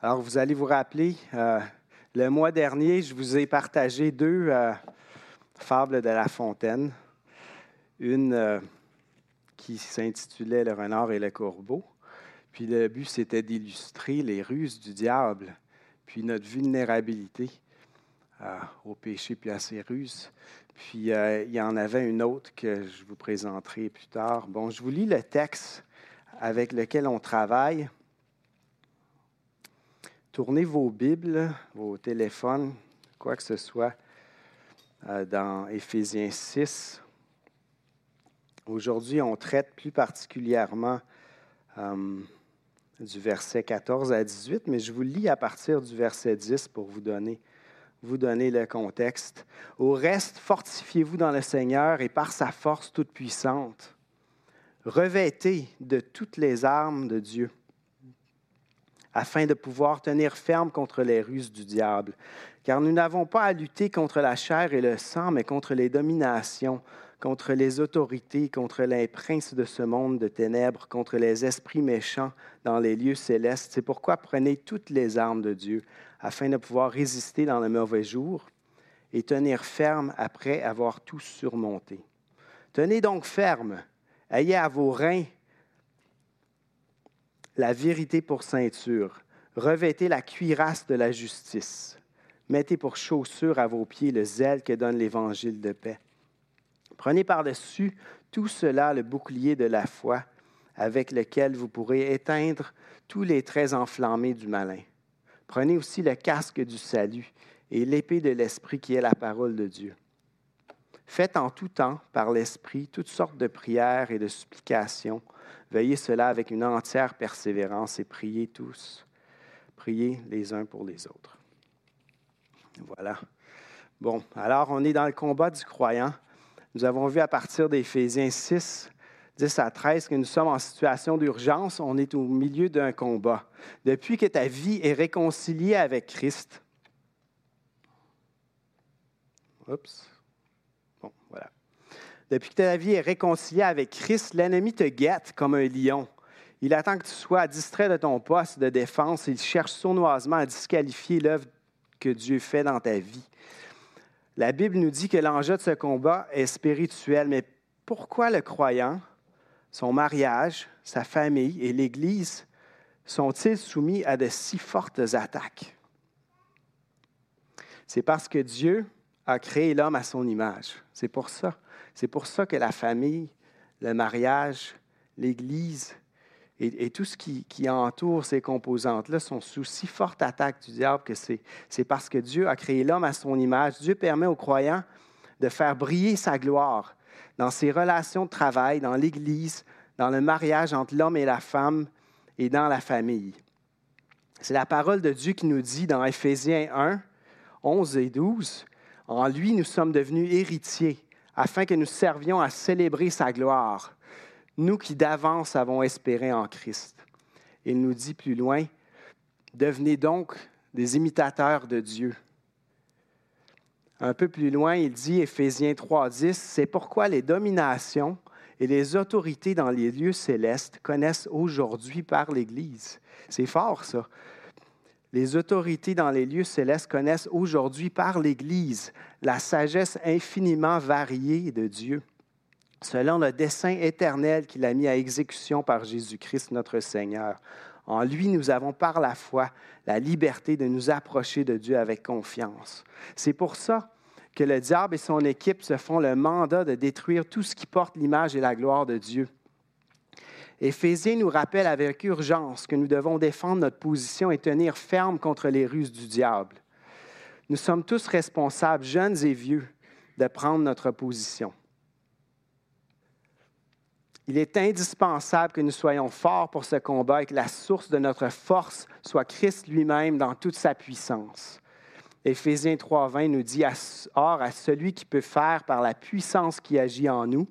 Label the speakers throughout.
Speaker 1: Alors, vous allez vous rappeler, euh, le mois dernier, je vous ai partagé deux euh, fables de La Fontaine. Une euh, qui s'intitulait Le renard et le corbeau. Puis le but, c'était d'illustrer les ruses du diable, puis notre vulnérabilité au péché, puis à ses ruses. Puis il y en avait une autre que je vous présenterai plus tard. Bon, je vous lis le texte avec lequel on travaille. Tournez vos Bibles, vos téléphones, quoi que ce soit, euh, dans Éphésiens 6. Aujourd'hui, on traite plus particulièrement euh, du verset 14 à 18, mais je vous lis à partir du verset 10 pour vous donner, vous donner le contexte. Au reste, fortifiez-vous dans le Seigneur et par sa force toute puissante. Revêtez de toutes les armes de Dieu afin de pouvoir tenir ferme contre les ruses du diable. Car nous n'avons pas à lutter contre la chair et le sang, mais contre les dominations, contre les autorités, contre les princes de ce monde de ténèbres, contre les esprits méchants dans les lieux célestes. C'est pourquoi prenez toutes les armes de Dieu, afin de pouvoir résister dans le mauvais jour et tenir ferme après avoir tout surmonté. Tenez donc ferme, ayez à vos reins la vérité pour ceinture. Revêtez la cuirasse de la justice. Mettez pour chaussure à vos pieds le zèle que donne l'évangile de paix. Prenez par-dessus tout cela le bouclier de la foi avec lequel vous pourrez éteindre tous les traits enflammés du malin. Prenez aussi le casque du salut et l'épée de l'Esprit qui est la parole de Dieu. Faites en tout temps, par l'Esprit, toutes sortes de prières et de supplications Veillez cela avec une entière persévérance et priez tous. Priez les uns pour les autres. Voilà. Bon, alors on est dans le combat du croyant. Nous avons vu à partir d'Éphésiens 6, 10 à 13 que nous sommes en situation d'urgence. On est au milieu d'un combat. Depuis que ta vie est réconciliée avec Christ. Oups. Depuis que ta vie est réconciliée avec Christ, l'ennemi te guette comme un lion. Il attend que tu sois distrait de ton poste de défense. Il cherche sournoisement à disqualifier l'œuvre que Dieu fait dans ta vie. La Bible nous dit que l'enjeu de ce combat est spirituel, mais pourquoi le croyant, son mariage, sa famille et l'Église sont-ils soumis à de si fortes attaques? C'est parce que Dieu a créé l'homme à son image. C'est pour ça. C'est pour ça que la famille, le mariage, l'Église et, tout ce qui, entoure ces composantes-là sont sous si forte attaque du diable que c'est parce que Dieu a créé l'homme à son image. Dieu permet aux croyants de faire briller sa gloire dans ses relations de travail, dans l'Église, dans le mariage entre l'homme et la femme et dans la famille. C'est la parole de Dieu qui nous dit dans Éphésiens 1, 11 et 12, En lui nous sommes devenus héritiers afin que nous servions à célébrer sa gloire, nous qui d'avance avons espéré en Christ. Il nous dit plus loin, devenez donc des imitateurs de Dieu. Un peu plus loin, il dit, Éphésiens 3.10, c'est pourquoi les dominations et les autorités dans les lieux célestes connaissent aujourd'hui par l'Église. C'est fort, ça les autorités dans les lieux célestes connaissent aujourd'hui par l'Église la sagesse infiniment variée de Dieu, selon le dessein éternel qu'il a mis à exécution par Jésus-Christ notre Seigneur. En lui, nous avons par la foi la liberté de nous approcher de Dieu avec confiance. C'est pour ça que le diable et son équipe se font le mandat de détruire tout ce qui porte l'image et la gloire de Dieu. Éphésiens nous rappelle avec urgence que nous devons défendre notre position et tenir ferme contre les ruses du diable. Nous sommes tous responsables, jeunes et vieux, de prendre notre position. Il est indispensable que nous soyons forts pour ce combat et que la source de notre force soit Christ lui-même dans toute sa puissance. Éphésiens 3.20 nous dit, Or à celui qui peut faire par la puissance qui agit en nous,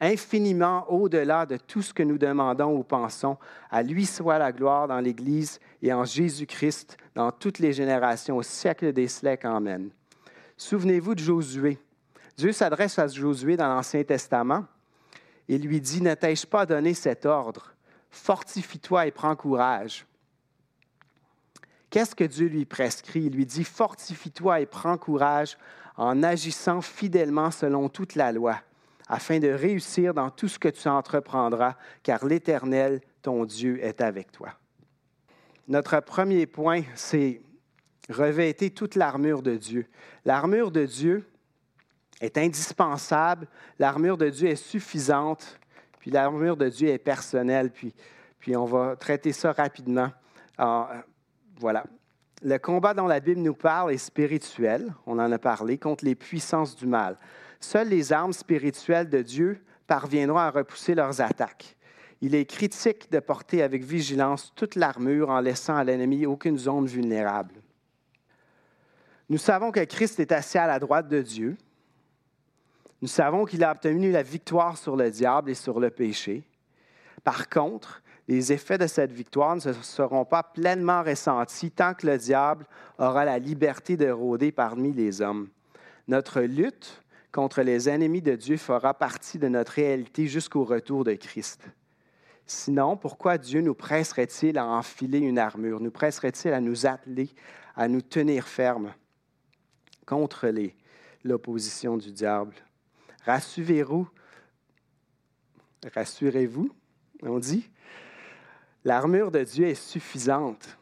Speaker 1: infiniment au-delà de tout ce que nous demandons ou pensons. À lui soit la gloire dans l'Église et en Jésus-Christ dans toutes les générations, au siècle des siècles. Amen. Souvenez-vous de Josué. Dieu s'adresse à Josué dans l'Ancien Testament et lui dit, ne t'ai-je pas donné cet ordre? Fortifie-toi et prends courage. Qu'est-ce que Dieu lui prescrit? Il lui dit, fortifie-toi et prends courage en agissant fidèlement selon toute la loi, afin de réussir dans tout ce que tu entreprendras, car l'Éternel, ton Dieu, est avec toi. Notre premier point, c'est revêter toute l'armure de Dieu. L'armure de Dieu est indispensable, l'armure de Dieu est suffisante, puis l'armure de Dieu est personnelle, puis, puis on va traiter ça rapidement. Voilà. Le combat dont la Bible nous parle est spirituel, on en a parlé, contre les puissances du mal. Seules les armes spirituelles de Dieu parviendront à repousser leurs attaques. Il est critique de porter avec vigilance toute l'armure en laissant à l'ennemi aucune zone vulnérable. Nous savons que Christ est assis à la droite de Dieu. Nous savons qu'il a obtenu la victoire sur le diable et sur le péché. Par contre, les effets de cette victoire ne seront pas pleinement ressentis tant que le diable aura la liberté de rôder parmi les hommes. Notre lutte contre les ennemis de Dieu fera partie de notre réalité jusqu'au retour de Christ. Sinon, pourquoi Dieu nous presserait-il à enfiler une armure? Nous presserait-il à nous atteler, à nous tenir fermes contre l'opposition du diable? Rassurez-vous, rassurez-vous, on dit, L'armure de Dieu est suffisante.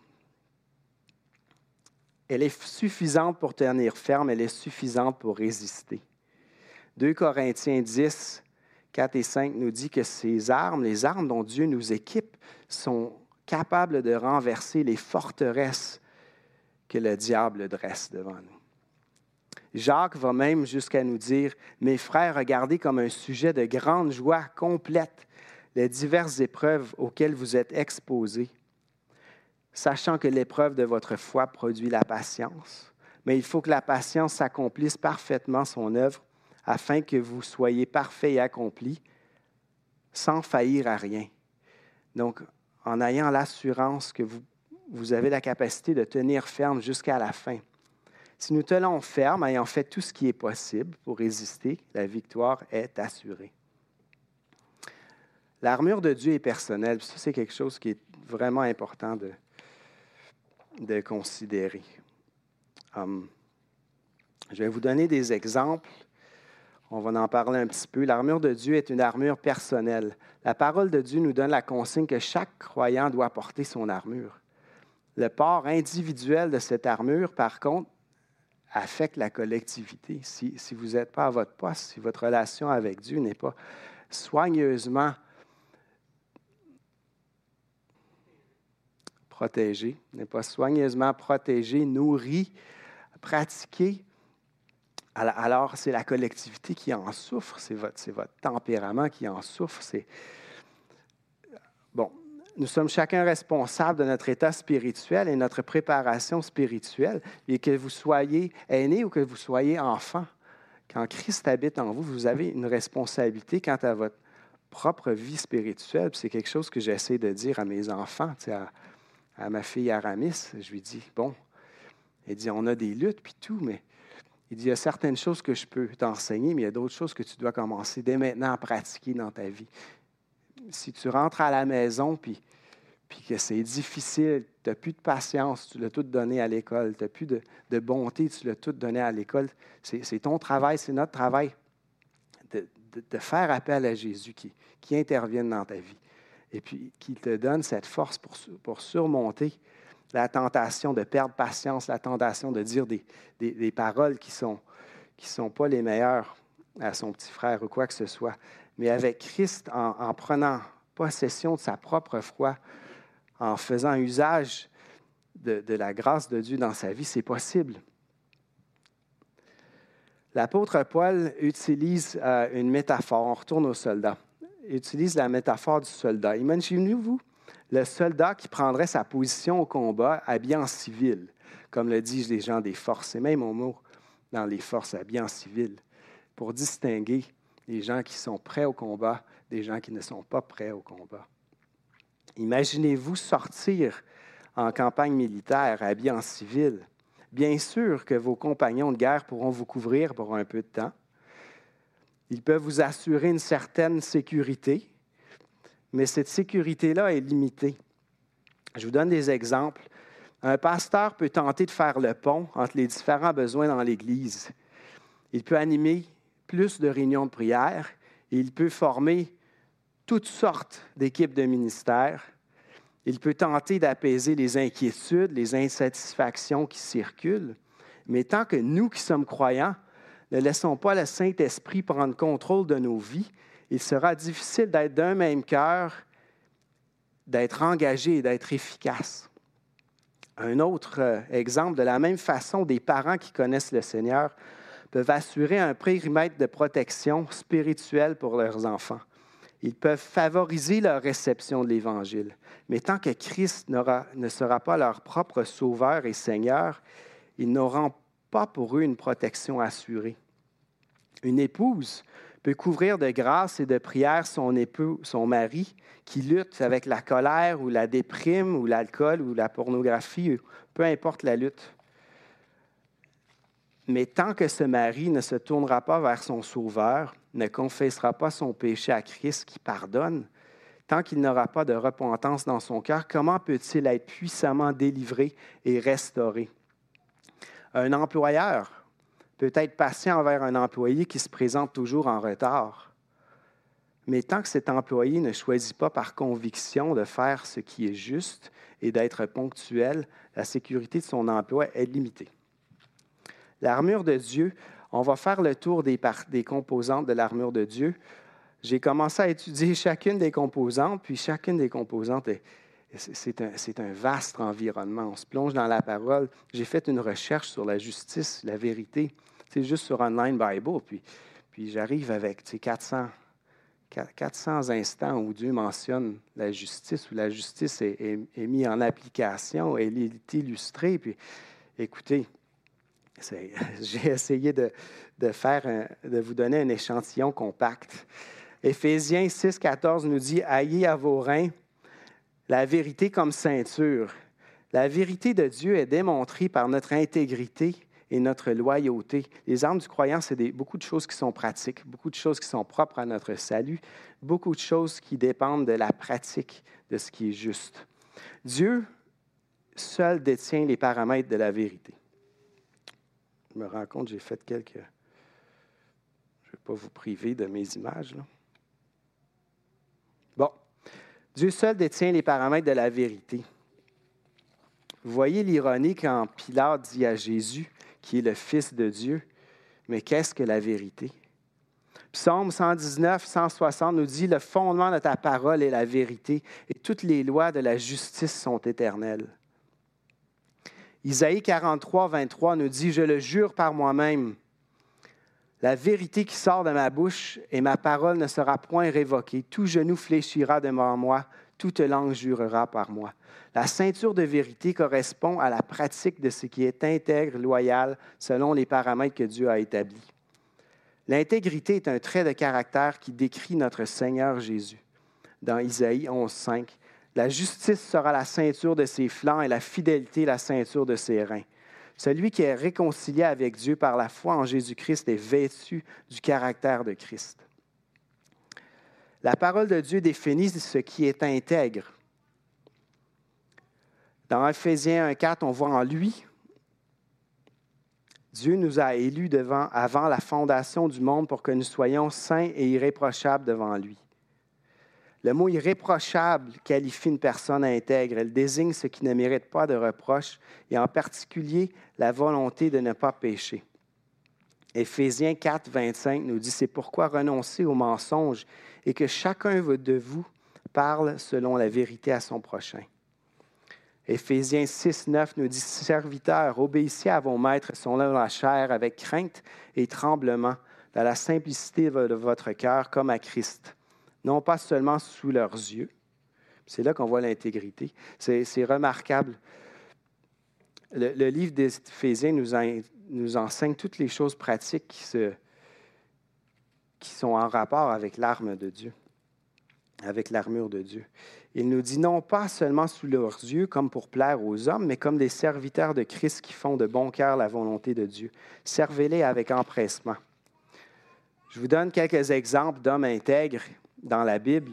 Speaker 1: Elle est suffisante pour tenir ferme, elle est suffisante pour résister. 2 Corinthiens 10, 4 et 5 nous dit que ces armes, les armes dont Dieu nous équipe, sont capables de renverser les forteresses que le diable dresse devant nous. Jacques va même jusqu'à nous dire, Mes frères, regardez comme un sujet de grande joie complète les diverses épreuves auxquelles vous êtes exposés, sachant que l'épreuve de votre foi produit la patience. Mais il faut que la patience accomplisse parfaitement son œuvre afin que vous soyez parfaits et accomplis sans faillir à rien. Donc, en ayant l'assurance que vous, avez la capacité de tenir ferme jusqu'à la fin. Si nous tenons ferme, ayant fait tout ce qui est possible pour résister, la victoire est assurée. L'armure de Dieu est personnelle. Ça, c'est quelque chose qui est vraiment important de, de considérer. Hum, je vais vous donner des exemples. On va en parler un petit peu. L'armure de Dieu est une armure personnelle. La parole de Dieu nous donne la consigne que chaque croyant doit porter son armure. Le port individuel de cette armure, par contre, affecte la collectivité. Si, vous n'êtes pas à votre poste, si votre relation avec Dieu n'est pas soigneusement protégé, n'est pas soigneusement protégé, nourri, pratiqué, alors c'est la collectivité qui en souffre, c'est votre, tempérament qui en souffre. Bon, nous sommes chacun responsables de notre état spirituel et notre préparation spirituelle, et que vous soyez aîné ou que vous soyez enfant. Quand Christ habite en vous, vous avez une responsabilité quant à votre propre vie spirituelle. C'est quelque chose que j'essaie de dire à mes enfants, à, à ma fille Aramis, je lui dis, bon, il dit, on a des luttes, puis tout, mais il dit, il y a certaines choses que je peux t'enseigner, mais il y a d'autres choses que tu dois commencer dès maintenant à pratiquer dans ta vie. Si tu rentres à la maison, puis, que c'est difficile, tu n'as plus de patience, tu l'as tout donné à l'école, tu n'as plus de, bonté, tu l'as tout donné à l'école, c'est ton travail, c'est notre travail de, faire appel à Jésus qui, qui intervienne dans ta vie et puis qui te donne cette force pour surmonter la tentation de perdre patience, la tentation de dire des, des, paroles qui ne sont, qui sont pas les meilleures à son petit frère ou quoi que ce soit. Mais avec Christ, en, en prenant possession de sa propre foi, en faisant usage de, la grâce de Dieu dans sa vie, c'est possible. L'apôtre Paul utilise euh, une métaphore. On retourne aux soldats utilise la métaphore du soldat. Imaginez-vous le soldat qui prendrait sa position au combat habillé en civil, comme le disent les gens des forces, et même au mot dans les forces habillé en civil, pour distinguer les gens qui sont prêts au combat des gens qui ne sont pas prêts au combat. Imaginez-vous sortir en campagne militaire habillé en civil. Bien sûr que vos compagnons de guerre pourront vous couvrir pour un peu de temps, ils peuvent vous assurer une certaine sécurité, mais cette sécurité-là est limitée. Je vous donne des exemples. Un pasteur peut tenter de faire le pont entre les différents besoins dans l'Église. Il peut animer plus de réunions de prière et il peut former toutes sortes d'équipes de ministères. Il peut tenter d'apaiser les inquiétudes, les insatisfactions qui circulent. Mais tant que nous qui sommes croyants, ne laissons pas le Saint-Esprit prendre contrôle de nos vies, il sera difficile d'être d'un même cœur, d'être engagé et d'être efficace. Un autre euh, exemple, de la même façon, des parents qui connaissent le Seigneur peuvent assurer un périmètre de protection spirituelle pour leurs enfants. Ils peuvent favoriser leur réception de l'Évangile. Mais tant que Christ ne sera pas leur propre sauveur et Seigneur, ils n'auront pas pour eux une protection assurée. Une épouse peut couvrir de grâce et de prière son époux, son mari, qui lutte avec la colère ou la déprime ou l'alcool ou la pornographie, peu importe la lutte. Mais tant que ce mari ne se tournera pas vers son Sauveur, ne confessera pas son péché à Christ qui pardonne, tant qu'il n'aura pas de repentance dans son cœur, comment peut-il être puissamment délivré et restauré? Un employeur peut être patient envers un employé qui se présente toujours en retard. Mais tant que cet employé ne choisit pas par conviction de faire ce qui est juste et d'être ponctuel, la sécurité de son emploi est limitée. L'armure de Dieu, on va faire le tour des, des composantes de l'armure de Dieu. J'ai commencé à étudier chacune des composantes, puis chacune des composantes est, c'est un, vaste environnement. On se plonge dans la parole. J'ai fait une recherche sur la justice, la vérité. C'est juste sur Online Bible. Puis, puis j'arrive avec 400, 400 instants où Dieu mentionne la justice, où la justice est, mise en application, elle est illustrée. Puis écoutez, j'ai essayé de, faire de vous donner un échantillon compact. Éphésiens 6, 14 nous dit Ayez à vos reins la vérité comme ceinture. La vérité de Dieu est démontrée par notre intégrité et notre loyauté. Les armes du croyant, c'est beaucoup de choses qui sont pratiques, beaucoup de choses qui sont propres à notre salut, beaucoup de choses qui dépendent de la pratique de ce qui est juste. Dieu seul détient les paramètres de la vérité. Je me rends compte, j'ai fait quelques... Je ne vais pas vous priver de mes images. Là. Bon, Dieu seul détient les paramètres de la vérité. Vous voyez l'ironie quand Pilate dit à Jésus, qui est le Fils de Dieu, mais qu'est-ce que la vérité? Psaume 119, 160 nous dit, le fondement de ta parole est la vérité et toutes les lois de la justice sont éternelles. Isaïe 43, 23 nous dit, je le jure par moi-même, la vérité qui sort de ma bouche et ma parole ne sera point révoquée. Tout genou fléchira devant moi, toute langue jurera par moi. La ceinture de vérité correspond à la pratique de ce qui est intègre, loyal, selon les paramètres que Dieu a établis. L'intégrité est un trait de caractère qui décrit notre Seigneur Jésus. Dans Isaïe 11, 5, la justice sera la ceinture de ses flancs et la fidélité la ceinture de ses reins. Celui qui est réconcilié avec Dieu par la foi en Jésus-Christ est vêtu du caractère de Christ. La parole de Dieu définit ce qui est intègre. Dans Ephésiens 1.4, on voit en lui, Dieu nous a élus avant la fondation du monde pour que nous soyons saints et irréprochables devant lui. Le mot irréprochable qualifie une personne intègre. Elle désigne ce qui ne mérite pas de reproche et en particulier la volonté de ne pas pécher. Éphésiens 4, 25 nous dit, c'est pourquoi renoncez au mensonge et que chacun de vous parle selon la vérité à son prochain. Éphésiens 6, 9 nous dit, serviteurs, obéissez à vos maîtres selon la chair avec crainte et tremblement, dans la simplicité de votre cœur comme à Christ non pas seulement sous leurs yeux. C'est là qu'on voit l'intégrité. C'est remarquable. Le, livre d'Éphésiens nous, nous enseigne toutes les choses pratiques qui, qui sont en rapport avec l'arme de Dieu, avec l'armure de Dieu. Il nous dit non pas seulement sous leurs yeux comme pour plaire aux hommes, mais comme des serviteurs de Christ qui font de bon cœur la volonté de Dieu. Servez-les avec empressement. Je vous donne quelques exemples d'hommes intègres dans la Bible.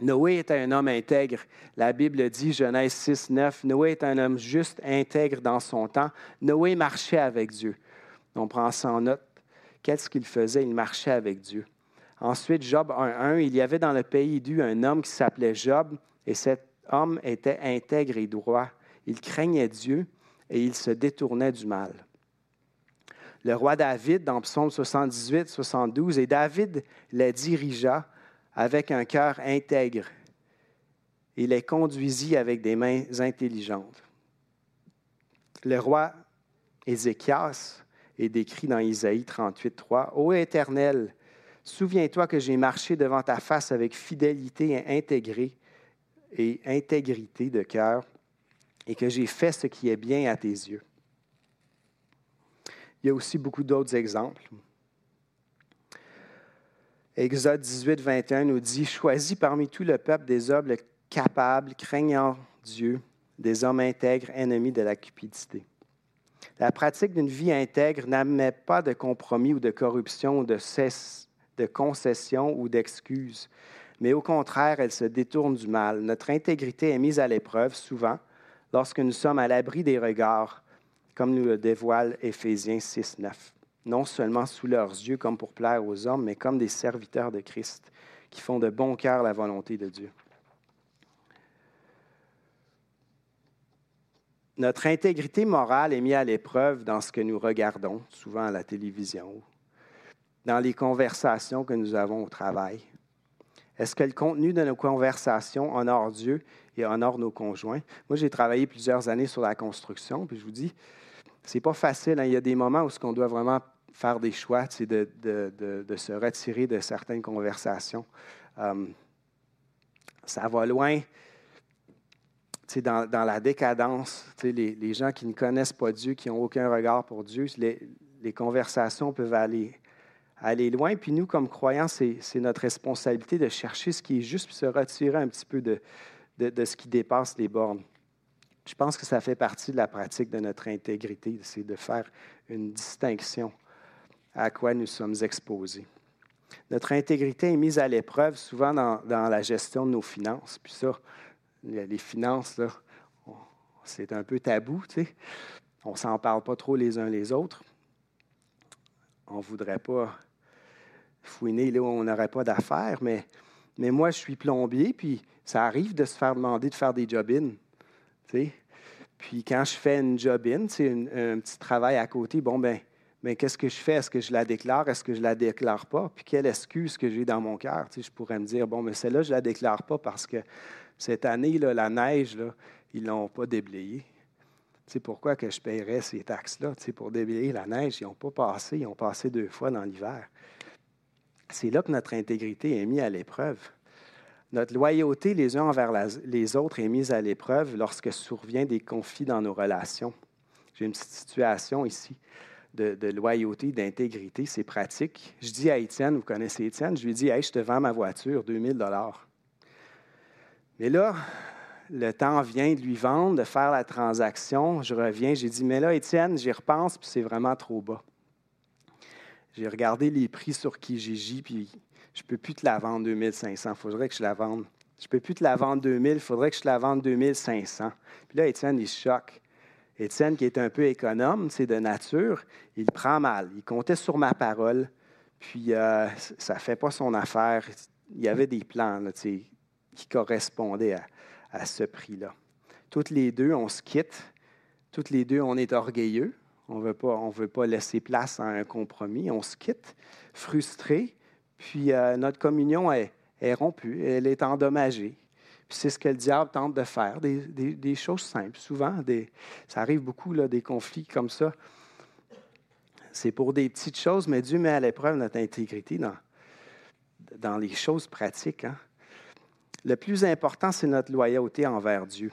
Speaker 1: Noé était un homme intègre. La Bible dit, Genèse 6, 9, Noé est un homme juste, intègre dans son temps. Noé marchait avec Dieu. On prend ça en note. Qu'est-ce qu'il faisait? Il marchait avec Dieu. Ensuite, Job 1.1, il y avait dans le pays d'U un homme qui s'appelait Job, et cet homme était intègre et droit. Il craignait Dieu et il se détournait du mal. Le roi David, dans Psaume 78, 72, et David les dirigea avec un cœur intègre. Il les conduisit avec des mains intelligentes. Le roi Ézéchias est décrit dans Isaïe 38, 3. Ô Éternel, souviens-toi que j'ai marché devant ta face avec fidélité et intégré et intégrité de cœur, et que j'ai fait ce qui est bien à tes yeux. Il y a aussi beaucoup d'autres exemples. Exode 18, 21 nous dit Choisis parmi tout le peuple des hommes capables, craignant Dieu, des hommes intègres, ennemis de la cupidité. La pratique d'une vie intègre n'admet pas de compromis ou de corruption, de, cesse, de concession ou d'excuses, mais au contraire, elle se détourne du mal. Notre intégrité est mise à l'épreuve souvent lorsque nous sommes à l'abri des regards, comme nous le dévoile Éphésiens 6, 9 non seulement sous leurs yeux comme pour plaire aux hommes, mais comme des serviteurs de Christ qui font de bon cœur la volonté de Dieu. Notre intégrité morale est mise à l'épreuve dans ce que nous regardons, souvent à la télévision, dans les conversations que nous avons au travail. Est-ce que le contenu de nos conversations honore Dieu et honore nos conjoints? Moi, j'ai travaillé plusieurs années sur la construction, puis je vous dis, c'est pas facile. Hein. Il y a des moments où ce qu'on doit vraiment faire des choix, de, de, de, se retirer de certaines conversations. Euh, ça va loin. Dans, dans, la décadence, les, les, gens qui ne connaissent pas Dieu, qui n'ont aucun regard pour Dieu, les, les, conversations peuvent aller, aller loin. Puis nous, comme croyants, c'est notre responsabilité de chercher ce qui est juste, puis se retirer un petit peu de, de ce qui dépasse les bornes. Je pense que ça fait partie de la pratique de notre intégrité, c'est de faire une distinction à quoi nous sommes exposés. Notre intégrité est mise à l'épreuve souvent dans, la gestion de nos finances. Puis ça, les finances, c'est un peu tabou, tu sais. On ne s'en parle pas trop les uns les autres. On ne voudrait pas fouiner là où on n'aurait pas d'affaires, mais, moi, je suis plombier, puis ça arrive de se faire demander de faire des job-in. Puis quand je fais une job-in, c'est un petit travail à côté, bon, ben mais qu'est-ce que je fais? Est-ce que je la déclare? Est-ce que je la déclare pas? Puis quelle excuse que j'ai dans mon cœur? Tu sais, je pourrais me dire, bon, mais celle-là, je la déclare pas parce que cette année, là, la neige, là, ils ne l'ont pas déblayée. Tu pourquoi que je paierais ces taxes-là? Tu sais, pour déblayer la neige, ils n'ont pas passé, ils ont passé deux fois dans l'hiver. C'est là que notre intégrité est mise à l'épreuve. Notre loyauté les uns envers les autres est mise à l'épreuve lorsque survient des conflits dans nos relations. J'ai une petite situation ici de, loyauté, d'intégrité, c'est pratique. Je dis à Étienne, vous connaissez Étienne, je lui dis, hey, je te vends ma voiture, 2000 dollars. Mais là, le temps vient de lui vendre, de faire la transaction. Je reviens, j'ai dit, mais là, Étienne, j'y repense, puis c'est vraiment trop bas. J'ai regardé les prix sur Kijiji, puis je ne peux plus te la vendre 2500. Il faudrait que je la vende. Je ne peux plus te la vendre 2000, il faudrait que je te la vende 2500. Puis là, Étienne, il choque. Étienne, qui est un peu économe, c'est de nature, il prend mal. Il comptait sur ma parole, puis euh, ça ne fait pas son affaire. Il y avait des plans qui correspondaient à, ce prix-là. Toutes les deux, on se quitte. Toutes les deux, on est orgueilleux. On ne veut pas laisser place à un compromis. On se quitte, frustré, puis euh, notre communion est rompue, elle est endommagée c'est ce que le diable tente de faire, des, choses simples. Souvent, ça arrive beaucoup, des conflits comme ça. C'est pour des petites choses, mais Dieu met à l'épreuve notre intégrité dans, dans les choses pratiques. Hein. Le plus important, c'est notre loyauté envers Dieu.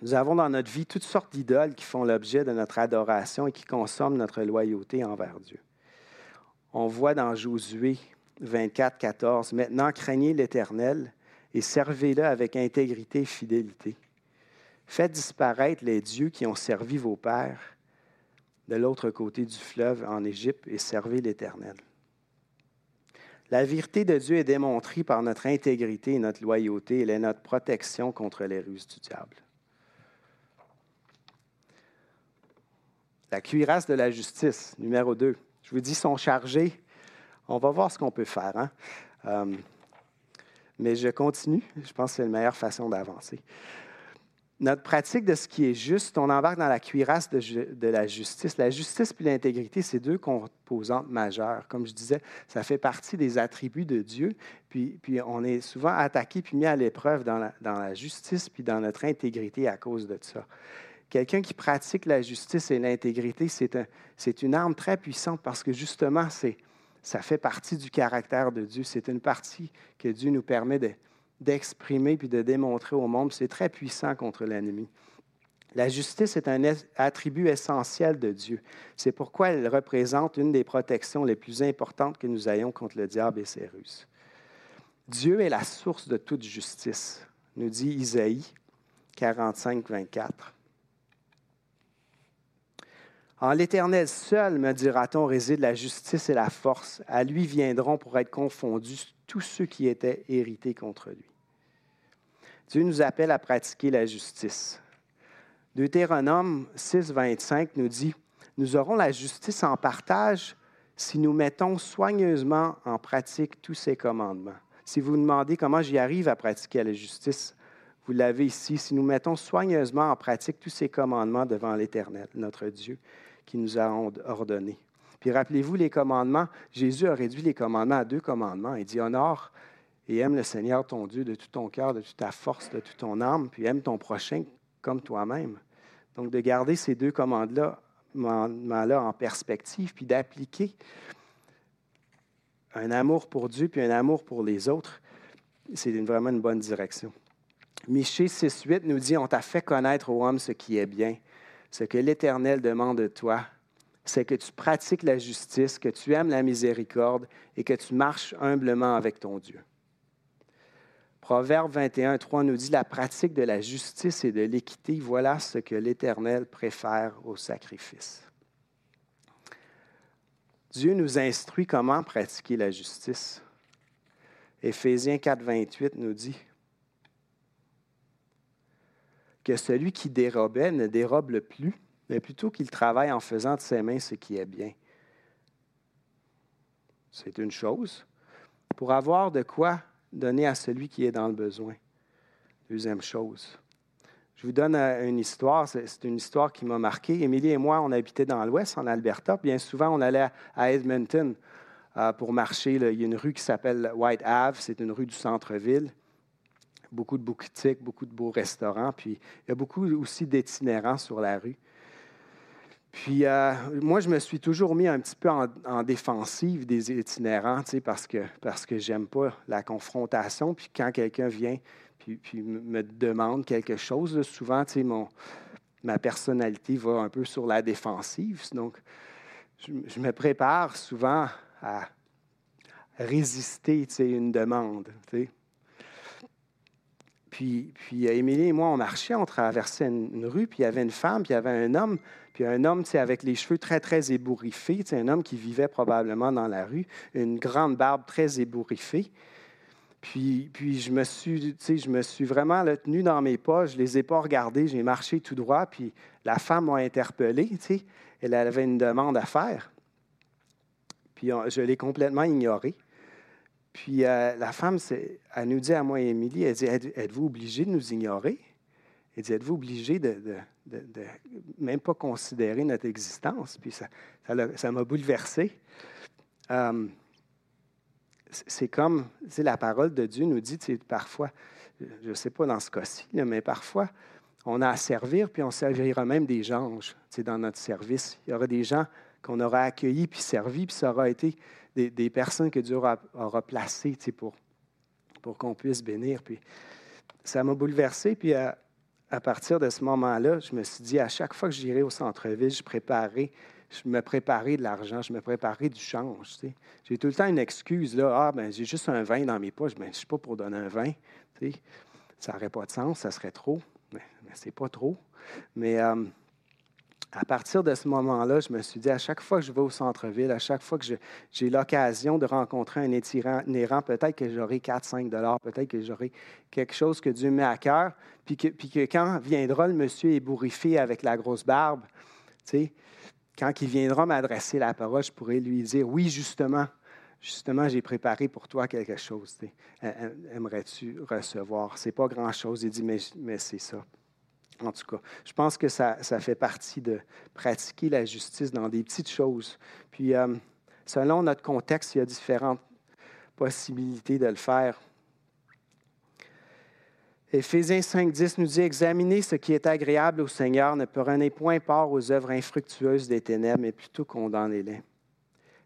Speaker 1: Nous avons dans notre vie toutes sortes d'idoles qui font l'objet de notre adoration et qui consomment notre loyauté envers Dieu. On voit dans Josué 24, 14, Maintenant craignez l'Éternel et servez-le avec intégrité et fidélité. Faites disparaître les dieux qui ont servi vos pères de l'autre côté du fleuve en Égypte et servez l'Éternel. La vérité de Dieu est démontrée par notre intégrité et notre loyauté. Elle est notre protection contre les ruses du diable. La cuirasse de la justice, numéro 2. Je vous dis, sont chargés. On va voir ce qu'on peut faire. Hein? Euh, mais je continue. Je pense que c'est la meilleure façon d'avancer. Notre pratique de ce qui est juste, on embarque dans la cuirasse de, la justice. La justice puis l'intégrité, c'est deux composantes majeures. Comme je disais, ça fait partie des attributs de Dieu. Puis, puis on est souvent attaqué puis mis à l'épreuve dans la, dans la justice puis dans notre intégrité à cause de ça. Quelqu'un qui pratique la justice et l'intégrité, c'est une arme très puissante parce que justement, c'est ça fait partie du caractère de Dieu. C'est une partie que Dieu nous permet d'exprimer puis de démontrer au monde. C'est très puissant contre l'ennemi. La justice est un attribut essentiel de Dieu. C'est pourquoi elle représente une des protections les plus importantes que nous ayons contre le diable et ses ruses. Dieu est la source de toute justice, nous dit Isaïe 45, 24. En l'Éternel seul, me dira-t-on, réside la justice et la force. À lui viendront pour être confondus tous ceux qui étaient hérités contre lui. Dieu nous appelle à pratiquer la justice. Deutéronome 6, 25 nous dit Nous aurons la justice en partage si nous mettons soigneusement en pratique tous ces commandements. Si vous vous demandez comment j'y arrive à pratiquer la justice, vous l'avez ici. Si nous mettons soigneusement en pratique tous ces commandements devant l'Éternel, notre Dieu, qui nous a ordonné. Puis rappelez-vous les commandements. Jésus a réduit les commandements à deux commandements. Il dit honore et aime le Seigneur ton Dieu de tout ton cœur, de toute ta force, de toute ton âme, puis aime ton prochain comme toi-même. Donc de garder ces deux commandes-là en perspective, puis d'appliquer un amour pour Dieu puis un amour pour les autres, c'est vraiment une bonne direction. Michée 6.8 nous dit, on t'a fait connaître aux hommes ce qui est bien ce que l'Éternel demande de toi, c'est que tu pratiques la justice, que tu aimes la miséricorde et que tu marches humblement avec ton Dieu. Proverbe 21, 3 nous dit, la pratique de la justice et de l'équité, voilà ce que l'Éternel préfère au sacrifice. Dieu nous instruit comment pratiquer la justice. Éphésiens 4, 28 nous dit, que celui qui dérobait ne dérobe plus, mais plutôt qu'il travaille en faisant de ses mains ce qui est bien. C'est une chose. Pour avoir de quoi donner à celui qui est dans le besoin. Deuxième chose. Je vous donne euh, une histoire, c'est une histoire qui m'a marqué. Émilie et moi, on habitait dans l'Ouest, en Alberta. Bien souvent, on allait à Edmonton euh, pour marcher. Il y a une rue qui s'appelle White Ave, c'est une rue du centre-ville beaucoup de boutiques, beaucoup de beaux restaurants. Puis il y a beaucoup aussi d'itinérants sur la rue. Puis euh, moi, je me suis toujours mis un petit peu en, défensive des itinérants, parce que, parce que j'aime pas la confrontation. Puis quand quelqu'un vient puis, me demande quelque chose, souvent, mon, ma personnalité va un peu sur la défensive. Donc, je, me prépare souvent à résister une demande. Puis, puis euh, Émilie et moi, on marchait, on traversait une, rue, puis il y avait une femme, puis il y avait un homme, puis un homme avec les cheveux très, très ébouriffés, un homme qui vivait probablement dans la rue, une grande barbe très ébouriffée. Puis, puis je, me suis, je me suis vraiment tenu dans mes pas, je ne les ai pas regardés, j'ai marché tout droit, puis la femme m'a interpellé, elle avait une demande à faire. Puis je l'ai complètement ignorée. Puis euh, la femme, elle nous dit à moi et Émilie, elle dit, êtes-vous obligé de nous ignorer? Elle dit, êtes-vous obligé de, même pas considérer notre existence? Puis ça, ça, m'a bouleversé. Euh, c'est comme, la parole de Dieu nous dit, parfois, je ne sais pas dans ce cas-ci, mais parfois, on a à servir, puis on servira même des anges dans notre service. Il y aura des gens qu'on aura accueillis puis servis, puis ça aura été des, personnes que Dieu aura, placées pour, pour qu'on puisse bénir. Puis ça m'a bouleversé. Puis à, partir de ce moment-là, je me suis dit, à chaque fois que j'irai au centre-ville, je préparais, je me préparais de l'argent, je me préparais du change. J'ai tout le temps une excuse, là, ah, ben j'ai juste un vin dans mes poches, ben, je ne suis pas pour donner un vin. Ça n'aurait pas de sens, ça serait trop. Mais, mais c'est pas trop. Mais euh, à partir de ce moment-là, je me suis dit, à chaque fois que je vais au centre-ville, à chaque fois que j'ai l'occasion de rencontrer un itinérant, peut-être que j'aurai 4-5 dollars, peut-être que j'aurai quelque chose que Dieu met à cœur, puis que, quand viendra le monsieur ébouriffé avec la grosse barbe, quand il viendra m'adresser la parole, je pourrais lui dire, oui, justement, justement, j'ai préparé pour toi quelque chose. Aimerais-tu recevoir? Ce n'est pas grand-chose. Il dit, mais c'est ça. En tout cas, je pense que ça, fait partie de pratiquer la justice dans des petites choses. Puis, euh, selon notre contexte, il y a différentes possibilités de le faire. Éphésiens 5, 10 nous dit Examinez ce qui est agréable au Seigneur, ne prenez point part aux œuvres infructueuses des ténèbres, mais plutôt condamnez-les.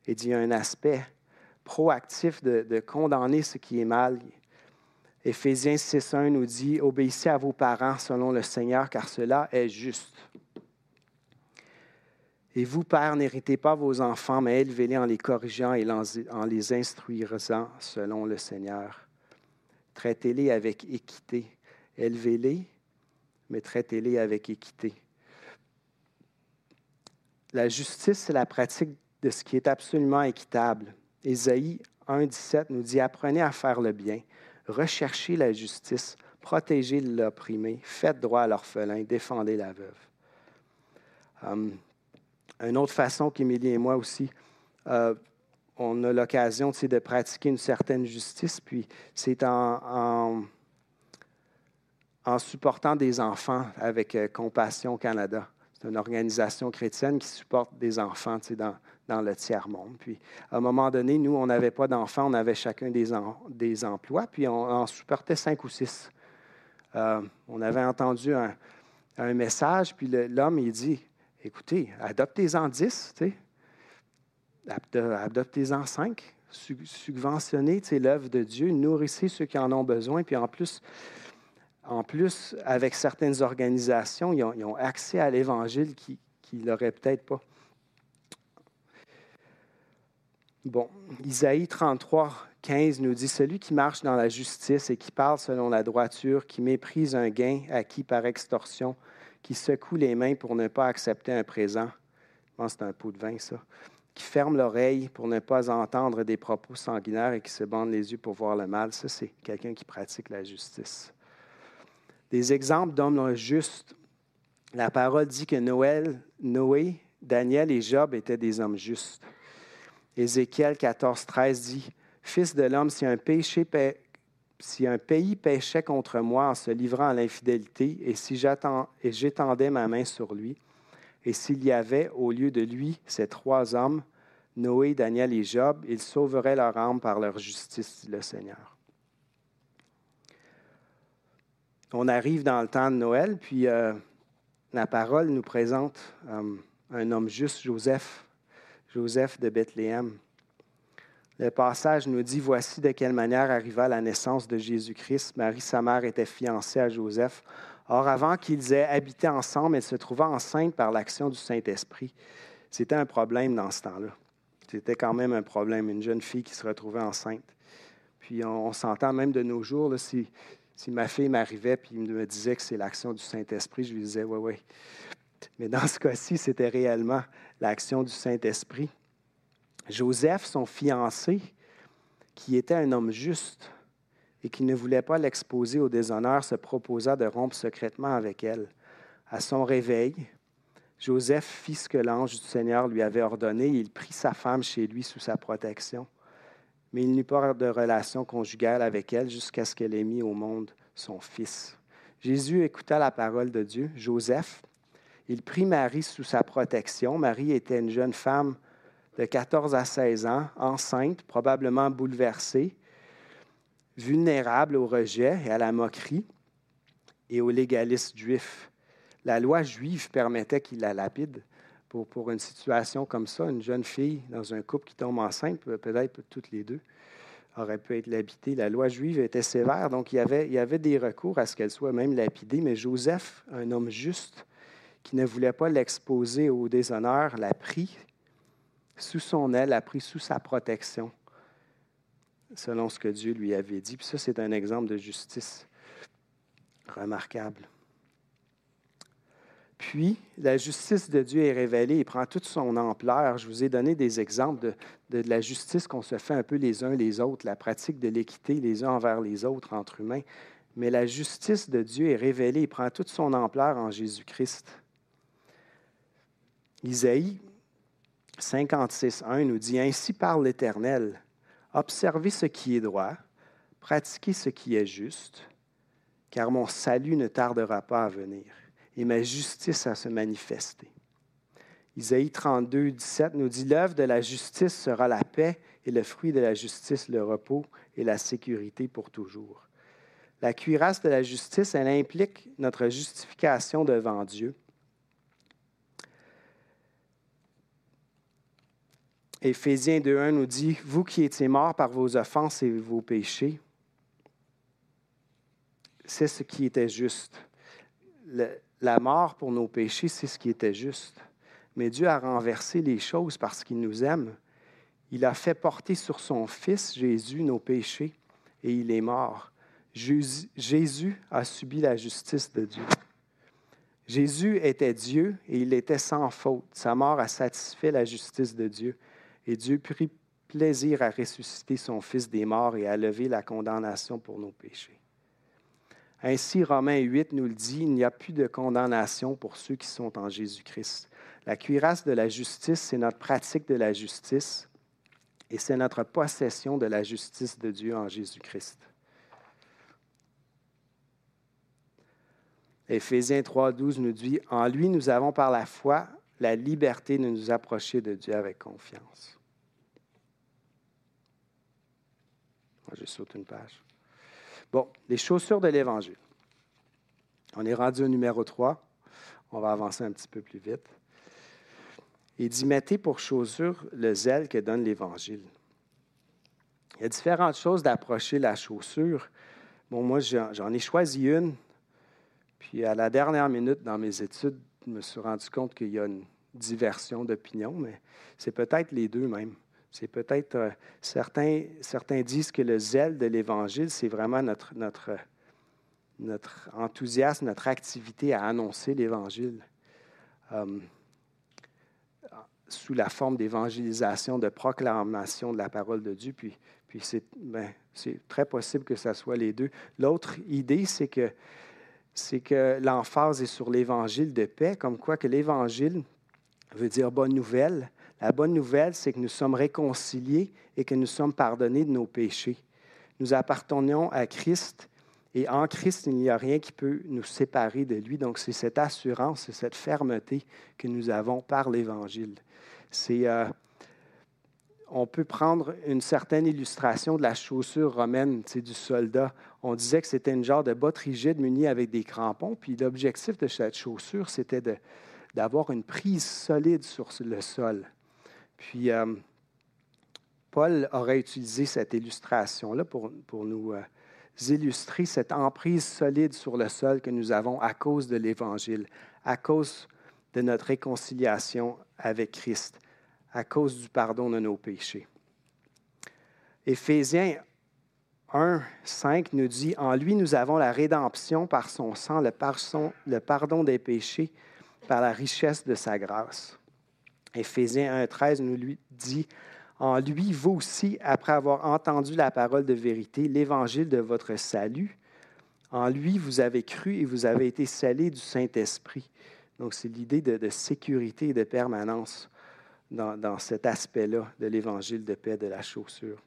Speaker 1: Et il y a un aspect proactif de condamner ce qui est mal. Éphésiens 6.1 nous dit, Obéissez à vos parents selon le Seigneur, car cela est juste. Et vous, pères, n'héritez pas vos enfants, mais élevez-les en les corrigeant et en les instruisant selon le Seigneur. Traitez-les avec équité. Élevez-les, mais traitez-les avec équité. La justice, c'est la pratique de ce qui est absolument équitable. Ésaïe 1.17 nous dit, Apprenez à faire le bien recherchez la justice, protégez l'opprimé, faites droit à l'orphelin, défendez la veuve. Um, une autre façon qu'Émilie et moi aussi, euh, on a l'occasion de pratiquer une certaine justice, puis c'est en, en, supportant des enfants avec euh, Compassion Canada. C'est une organisation chrétienne qui supporte des enfants dans, dans le tiers-monde. Puis, à un moment donné, nous, on n'avait pas d'enfants, on avait chacun des, emplois, puis on en supportait cinq ou six. Euh, on avait entendu un, message, puis l'homme, il dit Écoutez, adoptez-en dix. Adoptez-en cinq, subventionnez l'œuvre de Dieu, nourrissez ceux qui en ont besoin, puis en plus, en plus avec certaines organisations, ils ont, accès à l'Évangile qui ne l'auraient peut-être pas. Bon, Isaïe 33, 15 nous dit Celui qui marche dans la justice et qui parle selon la droiture, qui méprise un gain acquis par extorsion, qui secoue les mains pour ne pas accepter un présent. Je pense que c'est un pot de vin, ça. Qui ferme l'oreille pour ne pas entendre des propos sanguinaires et qui se bande les yeux pour voir le mal. Ça, c'est quelqu'un qui pratique la justice. Des exemples d'hommes justes. La parole dit que Noël, Noé, Daniel et Job étaient des hommes justes. Ézéchiel 14, 13 dit Fils de l'homme, si un, pays péchait contre moi en se livrant à l'infidélité, et si j'étendais ma main sur lui, et s'il y avait au lieu de lui ces trois hommes, Noé, Daniel et Job, ils sauveraient leur âme par leur justice, dit le Seigneur. On arrive dans le temps de Noël, puis euh, la parole nous présente euh, un homme juste, Joseph, Joseph de Bethléem. Le passage nous dit, voici de quelle manière arriva la naissance de Jésus-Christ. Marie, sa mère, était fiancée à Joseph. Or, avant qu'ils aient habité ensemble, elle se trouva enceinte par l'action du Saint-Esprit. C'était un problème dans ce temps-là. C'était quand même un problème, une jeune fille qui se retrouvait enceinte. Puis on, s'entend même de nos jours, si, si ma fille m'arrivait et me disait que c'est l'action du Saint-Esprit, je lui disais, oui, oui. Mais dans ce cas-ci, c'était réellement l'action du Saint-Esprit. Joseph, son fiancé, qui était un homme juste et qui ne voulait pas l'exposer au déshonneur, se proposa de rompre secrètement avec elle. À son réveil, Joseph fit ce que l'ange du Seigneur lui avait ordonné. Il prit sa femme chez lui sous sa protection. Mais il n'eut pas de relation conjugale avec elle jusqu'à ce qu'elle ait mis au monde son fils. Jésus écouta la parole de Dieu. Joseph, il prit Marie sous sa protection. Marie était une jeune femme de 14 à 16 ans, enceinte, probablement bouleversée, vulnérable au rejet et à la moquerie et au légalisme juif. La loi juive permettait qu'il la lapide. Pour, pour une situation comme ça, une jeune fille dans un couple qui tombe enceinte, peut-être toutes les deux, aurait pu être lapidée. La loi juive était sévère, donc il y avait, il y avait des recours à ce qu'elle soit même lapidée. Mais Joseph, un homme juste, qui ne voulait pas l'exposer au déshonneur, l'a pris sous son aile, l'a pris sous sa protection, selon ce que Dieu lui avait dit. Puis ça, c'est un exemple de justice remarquable. Puis, la justice de Dieu est révélée et prend toute son ampleur. Je vous ai donné des exemples de, de la justice qu'on se fait un peu les uns les autres, la pratique de l'équité les uns envers les autres entre humains. Mais la justice de Dieu est révélée et prend toute son ampleur en Jésus-Christ. Isaïe 56.1 nous dit, Ainsi parle l'Éternel, observez ce qui est droit, pratiquez ce qui est juste, car mon salut ne tardera pas à venir et ma justice à se manifester. Isaïe 32, 17 nous dit, L'œuvre de la justice sera la paix et le fruit de la justice le repos et la sécurité pour toujours. La cuirasse de la justice, elle implique notre justification devant Dieu. Éphésiens 2.1 nous dit, Vous qui étiez morts par vos offenses et vos péchés, c'est ce qui était juste. la mort pour nos péchés, c'est ce qui était juste. Mais Dieu a renversé les choses parce qu'il nous aime. Il a fait porter sur son Fils Jésus nos péchés et il est mort. Jésus a subi la justice de Dieu. Jésus était Dieu et il était sans faute. Sa mort a satisfait la justice de Dieu. Et Dieu prit plaisir à ressusciter son Fils des morts et à lever la condamnation pour nos péchés. Ainsi, Romains 8 nous le dit, il n'y a plus de condamnation pour ceux qui sont en Jésus-Christ. La cuirasse de la justice, c'est notre pratique de la justice et c'est notre possession de la justice de Dieu en Jésus-Christ. Éphésiens 3.12 nous dit, En lui, nous avons par la foi la liberté de nous approcher de Dieu avec confiance. je saute une page. Bon, les chaussures de l'Évangile. On est rendu au numéro 3. On va avancer un petit peu plus vite. Il dit Mettez pour chaussure le zèle que donne l'Évangile. Il y a différentes choses d'approcher la chaussure. Bon, moi, j'en ai choisi une. Puis à la dernière minute dans mes études, me suis rendu compte qu'il y a une diversion d'opinion, mais c'est peut-être les deux même. C'est peut-être euh, certains, certains disent que le zèle de l'Évangile, c'est vraiment notre, notre, notre enthousiasme, notre activité à annoncer l'Évangile euh, sous la forme d'évangélisation, de proclamation de la parole de Dieu. Puis, puis c'est, ben, très possible que ce soit les deux. L'autre idée, c'est que, c'est que l'emphase est sur l'Évangile de paix, comme quoi que l'Évangile veut dire bonne nouvelle. La bonne nouvelle, c'est que nous sommes réconciliés et que nous sommes pardonnés de nos péchés. Nous appartenons à Christ et en Christ, il n'y a rien qui peut nous séparer de lui. Donc, c'est cette assurance, c'est cette fermeté que nous avons par l'Évangile. C'est, euh, on peut prendre une certaine illustration de la chaussure romaine, c'est du soldat. On disait que c'était une genre de botte rigide munie avec des crampons. Puis l'objectif de cette chaussure, c'était d'avoir une prise solide sur le sol. Puis, euh, Paul aurait utilisé cette illustration-là pour, pour nous euh, illustrer cette emprise solide sur le sol que nous avons à cause de l'Évangile, à cause de notre réconciliation avec Christ, à cause du pardon de nos péchés. Éphésiens 1, 5 nous dit, En lui nous avons la rédemption par son sang, le pardon des péchés par la richesse de sa grâce. Éphésiens 1.13 nous lui dit, En lui, vous aussi, après avoir entendu la parole de vérité, l'évangile de votre salut, en lui, vous avez cru et vous avez été scellés du Saint-Esprit. Donc, c'est l'idée de, sécurité et de permanence dans, dans cet aspect-là de l'évangile de paix de la chaussure.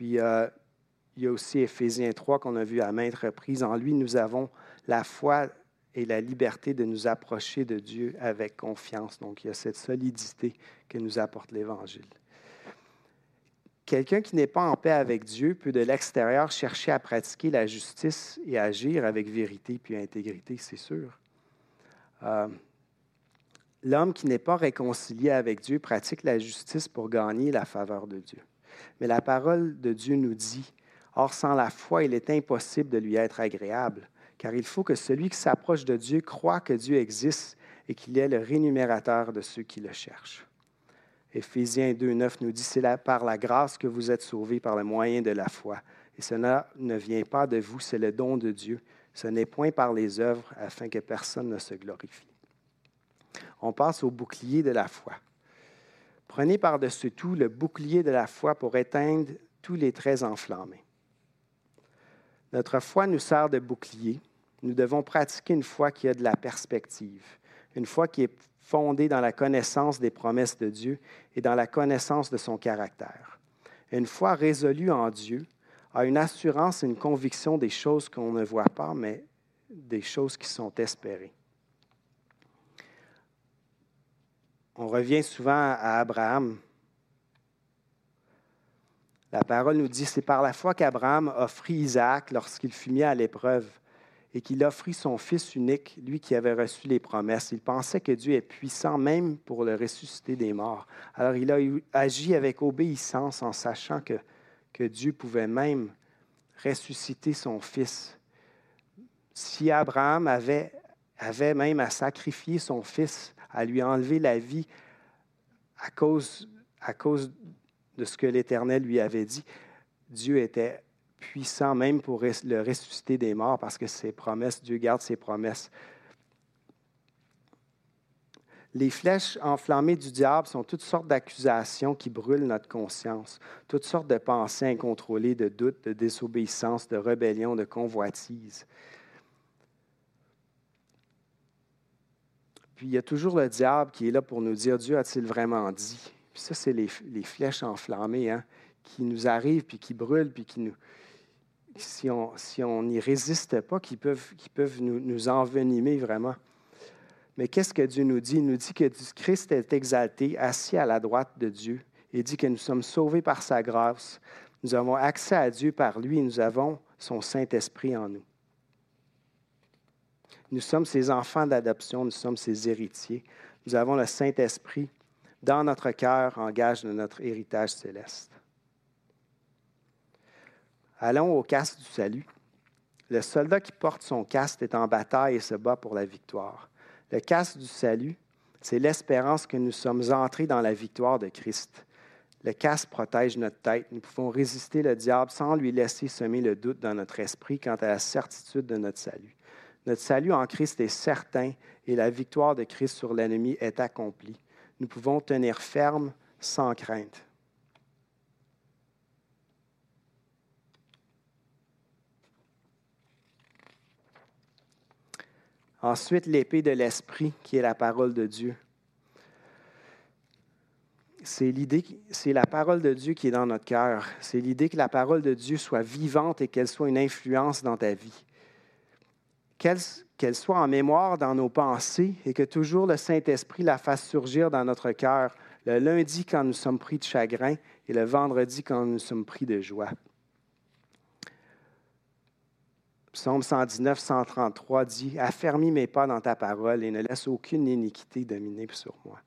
Speaker 1: Puis, euh, il y a aussi Éphésiens 3 qu'on a vu à maintes reprises. En lui, nous avons la foi et la liberté de nous approcher de Dieu avec confiance. Donc, il y a cette solidité que nous apporte l'Évangile. Quelqu'un qui n'est pas en paix avec Dieu peut de l'extérieur chercher à pratiquer la justice et agir avec vérité puis intégrité, c'est sûr. Euh, l'homme qui n'est pas réconcilié avec Dieu pratique la justice pour gagner la faveur de Dieu. Mais la parole de Dieu nous dit Or, sans la foi, il est impossible de lui être agréable, car il faut que celui qui s'approche de Dieu croit que Dieu existe et qu'il est le rémunérateur de ceux qui le cherchent. Éphésiens 2.9 nous dit, c'est par la grâce que vous êtes sauvés par le moyen de la foi. Et cela ne vient pas de vous, c'est le don de Dieu. Ce n'est point par les œuvres afin que personne ne se glorifie. On passe au bouclier de la foi. Prenez par-dessus tout le bouclier de la foi pour éteindre tous les traits enflammés. Notre foi nous sert de bouclier. Nous devons pratiquer une foi qui a de la perspective, une foi qui est fondée dans la connaissance des promesses de Dieu et dans la connaissance de son caractère. Une foi résolue en Dieu a une assurance et une conviction des choses qu'on ne voit pas, mais des choses qui sont espérées. On revient souvent à Abraham. La parole nous dit, c'est par la foi qu'Abraham offrit Isaac lorsqu'il fut mis à l'épreuve et qu'il offrit son fils unique, lui qui avait reçu les promesses. Il pensait que Dieu est puissant même pour le ressusciter des morts. Alors il a agi avec obéissance en sachant que, que Dieu pouvait même ressusciter son fils. Si Abraham avait, avait même à sacrifier son fils à lui enlever la vie à cause, à cause de ce que l'Éternel lui avait dit. Dieu était puissant même pour le ressusciter des morts parce que ses promesses, Dieu garde ses promesses. Les flèches enflammées du diable sont toutes sortes d'accusations qui brûlent notre conscience, toutes sortes de pensées incontrôlées, de doutes, de désobéissance, de rébellion, de convoitise. Puis il y a toujours le diable qui est là pour nous dire Dieu a-t-il vraiment dit? Puis ça, c'est les, flèches enflammées hein, qui nous arrivent, puis qui brûlent, puis qui nous. Si on n'y résiste pas, qui peuvent, nous, nous envenimer vraiment. Mais qu'est-ce que Dieu nous dit? Il nous dit que Christ est exalté, assis à la droite de Dieu, et dit que nous sommes sauvés par sa grâce. Nous avons accès à Dieu par lui et nous avons son Saint-Esprit en nous. Nous sommes ses enfants d'adoption, nous sommes ses héritiers. Nous avons le Saint-Esprit dans notre cœur en gage de notre héritage céleste. Allons au casque du salut. Le soldat qui porte son casque est en bataille et se bat pour la victoire. Le casque du salut, c'est l'espérance que nous sommes entrés dans la victoire de Christ. Le casque protège notre tête. Nous pouvons résister le diable sans lui laisser semer le doute dans notre esprit quant à la certitude de notre salut. Notre salut en Christ est certain et la victoire de Christ sur l'ennemi est accomplie. Nous pouvons tenir ferme sans crainte. Ensuite, l'épée de l'esprit, qui est la parole de Dieu. C'est l'idée, c'est la parole de Dieu qui est dans notre cœur. C'est l'idée que la parole de Dieu soit vivante et qu'elle soit une influence dans ta vie qu'elle soit en mémoire dans nos pensées et que toujours le Saint-Esprit la fasse surgir dans notre cœur, le lundi quand nous sommes pris de chagrin et le vendredi quand nous sommes pris de joie. Psaume 119, 133 dit Affermis mes pas dans ta parole et ne laisse aucune iniquité dominer sur moi.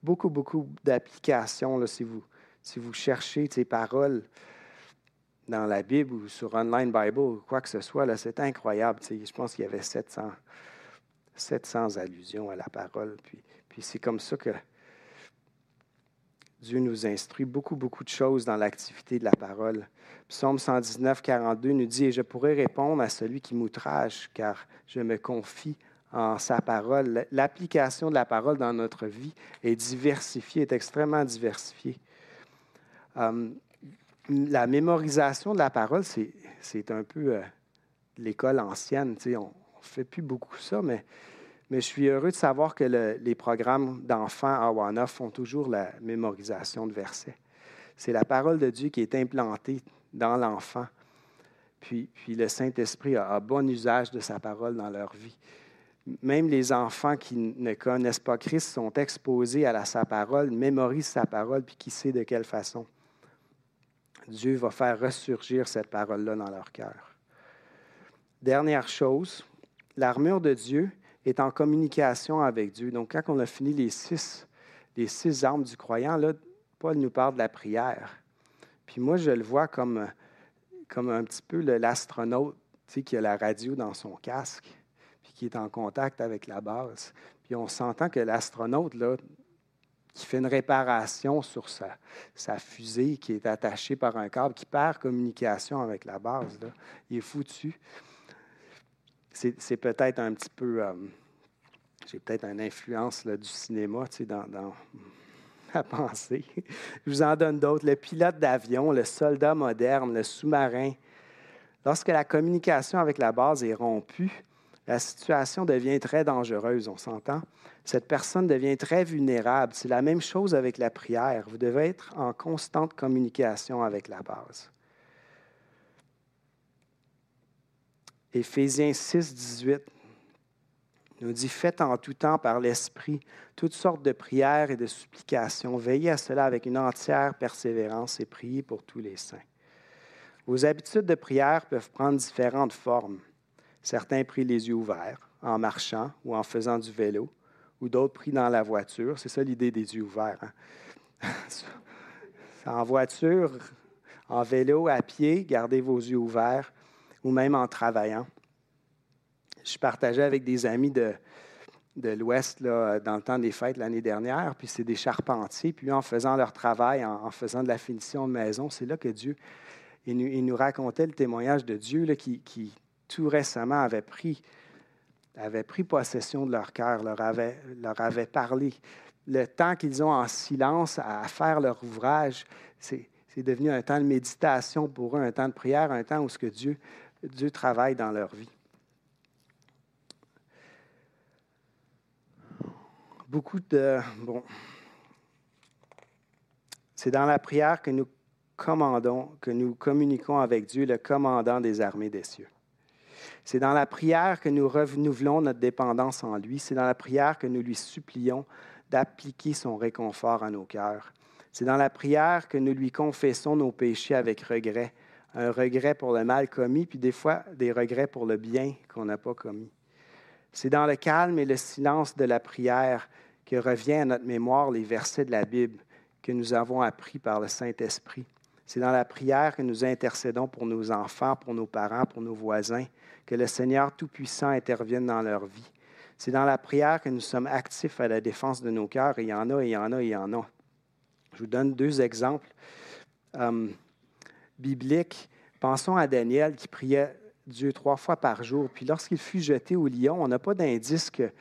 Speaker 1: Beaucoup, beaucoup d'applications, si vous, si vous cherchez ces paroles dans la Bible ou sur Online Bible ou quoi que ce soit, c'est incroyable. Je pense qu'il y avait 700, 700 allusions à la parole. Puis, puis c'est comme ça que Dieu nous instruit beaucoup, beaucoup de choses dans l'activité de la parole. Psaume 119, 42 nous dit, Et je pourrai répondre à celui qui m'outrage, car je me confie en sa parole. L'application de la parole dans notre vie est diversifiée, est extrêmement diversifiée. Um, la mémorisation de la parole, c'est un peu euh, l'école ancienne. On ne fait plus beaucoup ça, mais, je suis heureux de savoir que les programmes d'enfants à Wana font toujours la mémorisation de versets. C'est la parole de Dieu qui est implantée dans l'enfant. Puis, puis le Saint-Esprit a, a, bon usage de sa parole dans leur vie. Même les enfants qui ne connaissent pas Christ sont exposés à la, sa parole, mémorisent sa parole, puis qui sait de quelle façon. Dieu va faire ressurgir cette parole-là dans leur cœur. Dernière chose, l'armure de Dieu est en communication avec Dieu. Donc, quand on a fini les six, les six armes du croyant, Paul nous parle de la prière. Puis moi, je le vois comme, comme un petit peu l'astronaute qui a la radio dans son casque, puis qui est en contact avec la base. Puis on s'entend que l'astronaute, là, qui fait une réparation sur sa, fusée qui est attachée par un câble, qui perd communication avec la base. Il est foutu. C'est peut-être un petit peu... Euh, j'ai peut-être une influence du cinéma tu sais, dans, dans ma pensée. Je vous en donne d'autres. Le pilote d'avion, le soldat moderne, le sous-marin. Lorsque la communication avec la base est rompue, la situation devient très dangereuse, on s'entend? Cette personne devient très vulnérable. C'est la même chose avec la prière. Vous devez être en constante communication avec la base. Éphésiens 6, 18 nous dit Faites en tout temps par l'Esprit toutes sortes de prières et de supplications. Veillez à cela avec une entière persévérance et priez pour tous les saints. Vos habitudes de prière peuvent prendre différentes formes. Certains prient les yeux ouverts, en marchant ou en faisant du vélo, ou d'autres prient dans la voiture. C'est ça l'idée des yeux ouverts. Hein. en voiture, en vélo, à pied, gardez vos yeux ouverts, ou même en travaillant. Je partageais avec des amis de, l'Ouest dans le temps des fêtes l'année dernière, puis c'est des charpentiers, puis en faisant leur travail, en, faisant de la finition de maison, c'est là que Dieu, il nous, racontait le témoignage de Dieu là, qui, tout récemment avait pris, pris possession de leur cœur, leur avait, leur parlé. Le temps qu'ils ont en silence à faire leur ouvrage, c'est devenu un temps de méditation pour eux, un temps de prière, un temps où ce que Dieu, Dieu travaille dans leur vie. beaucoup de... Bon, c'est dans la prière que nous commandons, que nous communiquons avec Dieu, le commandant des armées des cieux. C'est dans la prière que nous renouvelons notre dépendance en lui. C'est dans la prière que nous lui supplions d'appliquer son réconfort à nos cœurs. C'est dans la prière que nous lui confessons nos péchés avec regret, un regret pour le mal commis, puis des fois des regrets pour le bien qu'on n'a pas commis. C'est dans le calme et le silence de la prière que revient à notre mémoire les versets de la Bible que nous avons appris par le Saint-Esprit. C'est dans la prière que nous intercédons pour nos enfants, pour nos parents, pour nos voisins, que le Seigneur Tout-Puissant intervienne dans leur vie. C'est dans la prière que nous sommes actifs à la défense de nos cœurs, et il y en a, il y en a, il y en a. Je vous donne deux exemples euh, bibliques. Pensons à Daniel qui priait Dieu trois fois par jour. Puis lorsqu'il fut jeté au lion, on n'a pas d'indice que,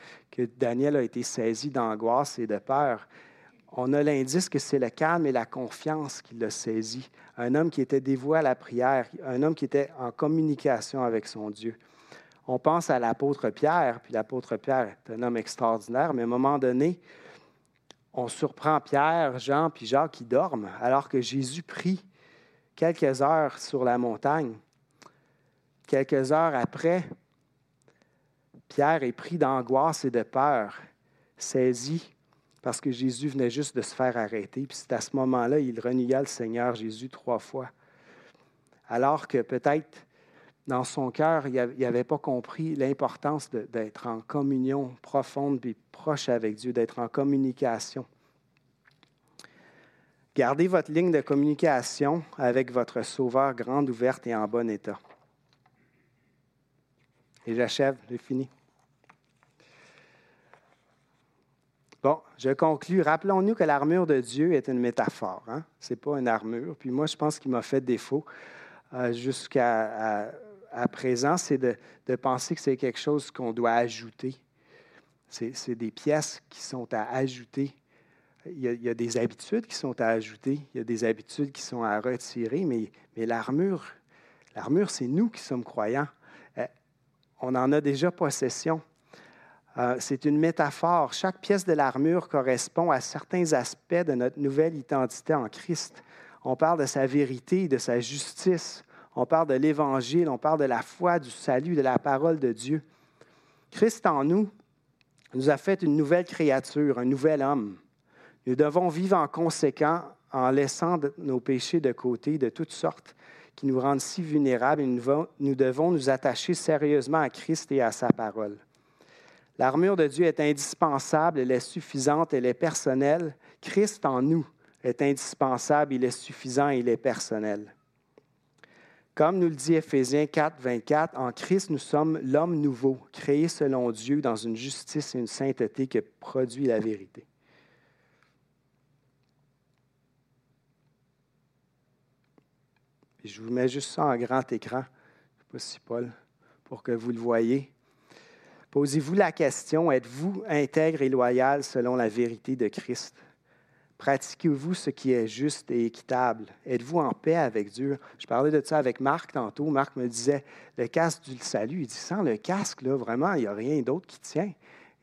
Speaker 1: Daniel a été saisi d'angoisse et de peur. On a l'indice que c'est le calme et la confiance qui l'a saisi. Un homme qui était dévoué à la prière, un homme qui était en communication avec son Dieu. On pense à l'apôtre Pierre, puis l'apôtre Pierre est un homme extraordinaire, mais à un moment donné, on surprend Pierre, Jean, puis Jacques qui dorment, alors que Jésus prie quelques heures sur la montagne. Quelques heures après, Pierre est pris d'angoisse et de peur, saisi parce que Jésus venait juste de se faire arrêter. Puis c'est à ce moment-là, il renia le Seigneur Jésus trois fois. Alors que peut-être dans son cœur, il n'avait pas compris l'importance d'être en communion profonde et proche avec Dieu, d'être en communication. Gardez votre ligne de communication avec votre Sauveur grande ouverte et en bon état. Et j'achève, j'ai fini. Bon, je conclus. Rappelons-nous que l'armure de Dieu est une métaphore. Hein? Ce n'est pas une armure. Puis moi, je pense qu'il m'a fait défaut euh, jusqu'à présent, c'est de, penser que c'est quelque chose qu'on doit ajouter. C'est des pièces qui sont à ajouter. Il y, a, des habitudes qui sont à ajouter. Il y a des habitudes qui sont à retirer. Mais, l'armure, l'armure, c'est nous qui sommes croyants on en a déjà possession. Euh, c'est une métaphore. Chaque pièce de l'armure correspond à certains aspects de notre nouvelle identité en Christ. On parle de sa vérité, de sa justice. On parle de l'Évangile, on parle de la foi, du salut, de la parole de Dieu. Christ en nous nous a fait une nouvelle créature, un nouvel homme. Nous devons vivre en conséquent en laissant nos péchés de côté de toutes sortes qui nous rendent si vulnérables nous devons nous attacher sérieusement à Christ et à sa parole. L'armure de Dieu est indispensable, elle est suffisante, elle est personnelle. Christ en nous est indispensable, il est suffisant, il est personnel. Comme nous le dit Éphésiens 4, 24, en Christ, nous sommes l'homme nouveau, créé selon Dieu dans une justice et une sainteté qui produit la vérité. Je vous mets juste ça en grand écran, je ne sais pas si Paul, pour que vous le voyez. Posez-vous la question, êtes-vous intègre et loyal selon la vérité de Christ? Pratiquez-vous ce qui est juste et équitable? Êtes-vous en paix avec Dieu? Je parlais de ça avec Marc tantôt. Marc me disait, le casque du salut, il dit, sans le casque, là, vraiment, il n'y a rien d'autre qui tient.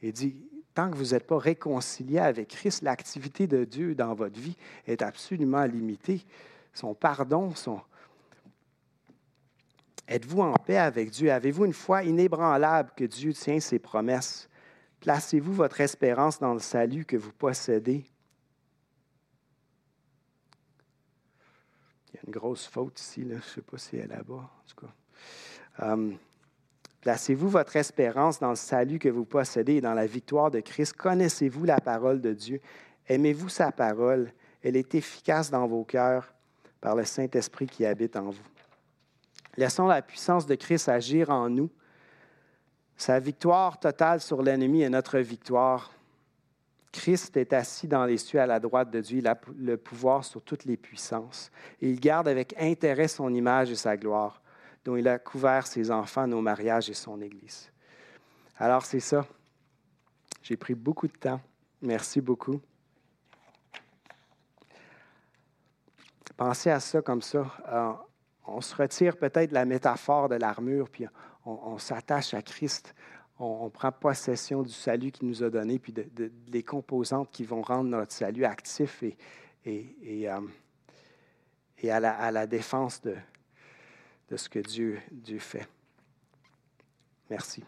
Speaker 1: Il dit, tant que vous n'êtes pas réconcilié avec Christ, l'activité de Dieu dans votre vie est absolument limitée. Son pardon, son... Êtes-vous en paix avec Dieu? Avez-vous une foi inébranlable que Dieu tient ses promesses? Placez-vous votre espérance dans le salut que vous possédez? Il y a une grosse faute ici, je ne sais pas si elle est là-bas. Euh, placez-vous votre espérance dans le salut que vous possédez et dans la victoire de Christ? Connaissez-vous la parole de Dieu? Aimez-vous sa parole? Elle est efficace dans vos cœurs par le Saint-Esprit qui habite en vous. Laissons la puissance de Christ agir en nous. Sa victoire totale sur l'ennemi est notre victoire. Christ est assis dans les cieux à la droite de Dieu. Il a le pouvoir sur toutes les puissances. Et il garde avec intérêt son image et sa gloire, dont il a couvert ses enfants, nos mariages et son Église. Alors c'est ça. J'ai pris beaucoup de temps. Merci beaucoup. Pensez à ça comme ça. Euh, on se retire peut-être de la métaphore de l'armure, puis on s'attache à Christ on, prend possession du salut qu'il nous a donné, puis de, les composantes qui vont rendre notre salut actif et, euh, à, la, défense de, ce que Dieu fait. Merci.